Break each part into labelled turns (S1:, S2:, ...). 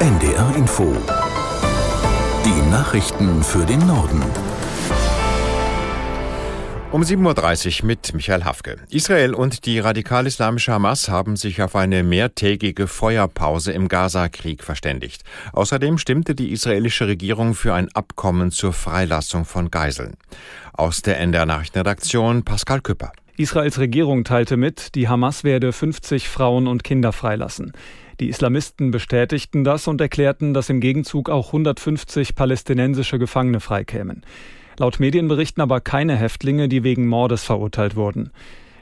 S1: NDR Info. Die Nachrichten für den Norden.
S2: Um 7.30 Uhr mit Michael Hafke. Israel und die radikal-islamische Hamas haben sich auf eine mehrtägige Feuerpause im Gaza-Krieg verständigt. Außerdem stimmte die israelische Regierung für ein Abkommen zur Freilassung von Geiseln. Aus der NDR Nachrichtenredaktion Pascal Küpper.
S3: Israels Regierung teilte mit, die Hamas werde 50 Frauen und Kinder freilassen. Die Islamisten bestätigten das und erklärten, dass im Gegenzug auch 150 palästinensische Gefangene freikämen. Laut Medienberichten aber keine Häftlinge, die wegen Mordes verurteilt wurden.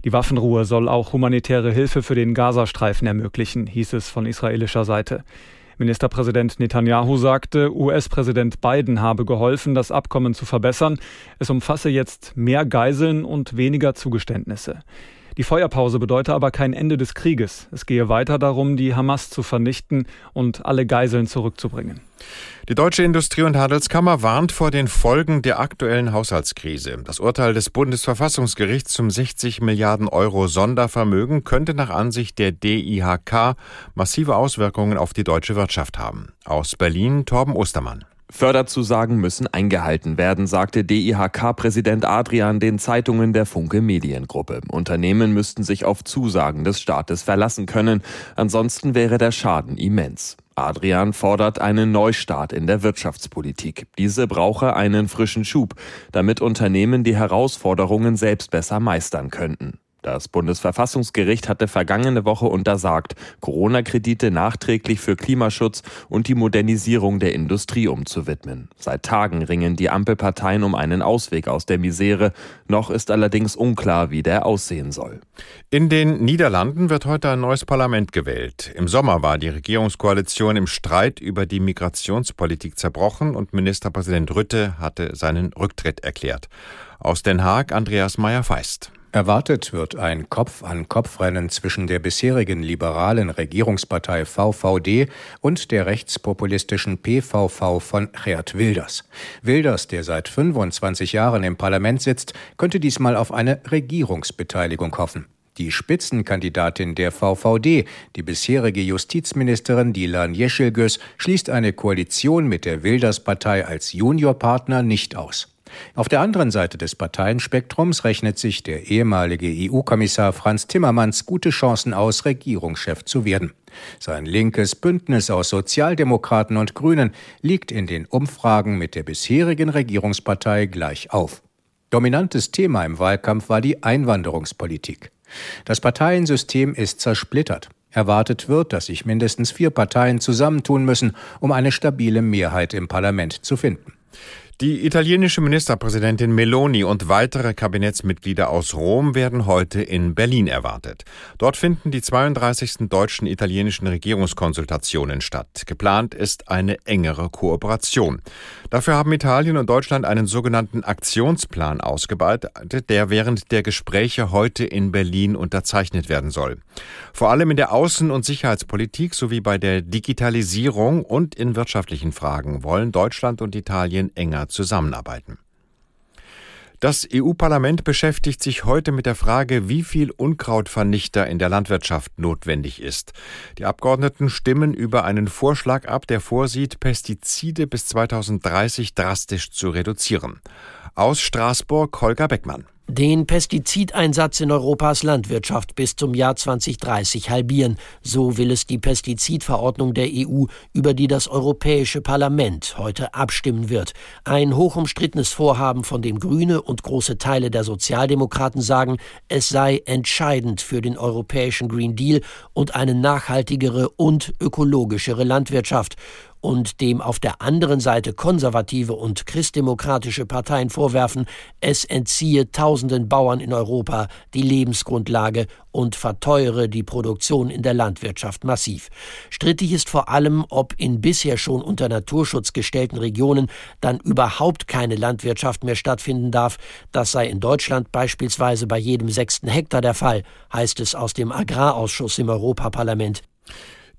S3: Die Waffenruhe soll auch humanitäre Hilfe für den Gazastreifen ermöglichen, hieß es von israelischer Seite. Ministerpräsident Netanyahu sagte, US-Präsident Biden habe geholfen, das Abkommen zu verbessern. Es umfasse jetzt mehr Geiseln und weniger Zugeständnisse. Die Feuerpause bedeute aber kein Ende des Krieges. Es gehe weiter darum, die Hamas zu vernichten und alle Geiseln zurückzubringen.
S2: Die Deutsche Industrie- und Handelskammer warnt vor den Folgen der aktuellen Haushaltskrise. Das Urteil des Bundesverfassungsgerichts zum 60 Milliarden Euro Sondervermögen könnte nach Ansicht der DIHK massive Auswirkungen auf die deutsche Wirtschaft haben. Aus Berlin Torben Ostermann.
S4: Förderzusagen müssen eingehalten werden, sagte DIHK-Präsident Adrian den Zeitungen der Funke Mediengruppe. Unternehmen müssten sich auf Zusagen des Staates verlassen können, ansonsten wäre der Schaden immens. Adrian fordert einen Neustart in der Wirtschaftspolitik. Diese brauche einen frischen Schub, damit Unternehmen die Herausforderungen selbst besser meistern könnten. Das Bundesverfassungsgericht hatte vergangene Woche untersagt, Corona-Kredite nachträglich für Klimaschutz und die Modernisierung der Industrie umzuwidmen. Seit Tagen ringen die Ampelparteien um einen Ausweg aus der Misere. Noch ist allerdings unklar, wie der aussehen soll.
S2: In den Niederlanden wird heute ein neues Parlament gewählt. Im Sommer war die Regierungskoalition im Streit über die Migrationspolitik zerbrochen und Ministerpräsident Rütte hatte seinen Rücktritt erklärt. Aus Den Haag Andreas Meyer-Feist.
S5: Erwartet wird ein Kopf-an-Kopf-Rennen zwischen der bisherigen liberalen Regierungspartei VVD und der rechtspopulistischen PVV von Geert Wilders. Wilders, der seit 25 Jahren im Parlament sitzt, könnte diesmal auf eine Regierungsbeteiligung hoffen. Die Spitzenkandidatin der VVD, die bisherige Justizministerin Dilan Yeşilgöz, schließt eine Koalition mit der Wilders-Partei als Juniorpartner nicht aus. Auf der anderen Seite des Parteienspektrums rechnet sich der ehemalige EU-Kommissar Franz Timmermans gute Chancen aus, Regierungschef zu werden. Sein linkes Bündnis aus Sozialdemokraten und Grünen liegt in den Umfragen mit der bisherigen Regierungspartei gleich auf. Dominantes Thema im Wahlkampf war die Einwanderungspolitik. Das Parteiensystem ist zersplittert. Erwartet wird, dass sich mindestens vier Parteien zusammentun müssen, um eine stabile Mehrheit im Parlament zu finden.
S2: Die italienische Ministerpräsidentin Meloni und weitere Kabinettsmitglieder aus Rom werden heute in Berlin erwartet. Dort finden die 32. deutschen italienischen Regierungskonsultationen statt. Geplant ist eine engere Kooperation. Dafür haben Italien und Deutschland einen sogenannten Aktionsplan ausgebreitet, der während der Gespräche heute in Berlin unterzeichnet werden soll. Vor allem in der Außen- und Sicherheitspolitik sowie bei der Digitalisierung und in wirtschaftlichen Fragen wollen Deutschland und Italien enger zusammenarbeiten. Das EU-Parlament beschäftigt sich heute mit der Frage, wie viel Unkrautvernichter in der Landwirtschaft notwendig ist. Die Abgeordneten stimmen über einen Vorschlag ab, der vorsieht, Pestizide bis 2030 drastisch zu reduzieren. Aus Straßburg Holger Beckmann
S6: den Pestizideinsatz in Europas Landwirtschaft bis zum Jahr 2030 halbieren. So will es die Pestizidverordnung der EU, über die das Europäische Parlament heute abstimmen wird. Ein hochumstrittenes Vorhaben, von dem Grüne und große Teile der Sozialdemokraten sagen, es sei entscheidend für den europäischen Green Deal und eine nachhaltigere und ökologischere Landwirtschaft und dem auf der anderen Seite konservative und christdemokratische Parteien vorwerfen, es entziehe tausenden Bauern in Europa die Lebensgrundlage und verteuere die Produktion in der Landwirtschaft massiv. Strittig ist vor allem, ob in bisher schon unter Naturschutz gestellten Regionen dann überhaupt keine Landwirtschaft mehr stattfinden darf. Das sei in Deutschland beispielsweise bei jedem sechsten Hektar der Fall, heißt es aus dem Agrarausschuss im Europaparlament.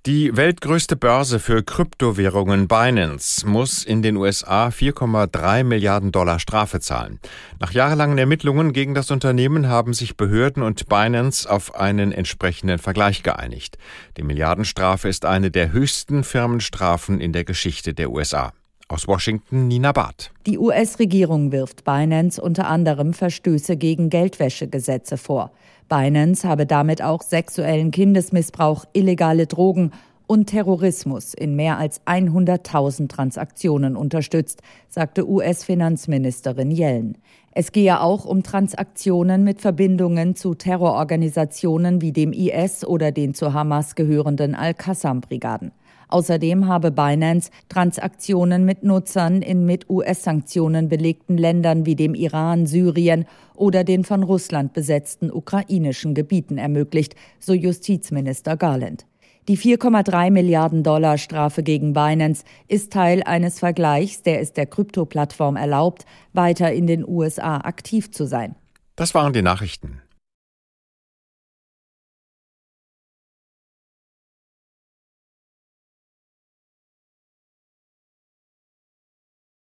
S2: Die weltgrößte Börse für Kryptowährungen Binance muss in den USA 4,3 Milliarden Dollar Strafe zahlen. Nach jahrelangen Ermittlungen gegen das Unternehmen haben sich Behörden und Binance auf einen entsprechenden Vergleich geeinigt. Die Milliardenstrafe ist eine der höchsten Firmenstrafen in der Geschichte der USA. Aus Washington Nina Barth.
S7: Die US-Regierung wirft Binance unter anderem Verstöße gegen Geldwäschegesetze vor. Binance habe damit auch sexuellen Kindesmissbrauch, illegale Drogen und Terrorismus in mehr als 100.000 Transaktionen unterstützt, sagte US-Finanzministerin Yellen. Es gehe auch um Transaktionen mit Verbindungen zu Terrororganisationen wie dem IS oder den zu Hamas gehörenden Al-Qassam-Brigaden. Außerdem habe Binance Transaktionen mit Nutzern in mit US-Sanktionen belegten Ländern wie dem Iran, Syrien oder den von Russland besetzten ukrainischen Gebieten ermöglicht, so Justizminister Garland. Die 4,3 Milliarden Dollar Strafe gegen Binance ist Teil eines Vergleichs, der es der Krypto-Plattform erlaubt, weiter in den USA aktiv zu sein.
S2: Das waren die Nachrichten.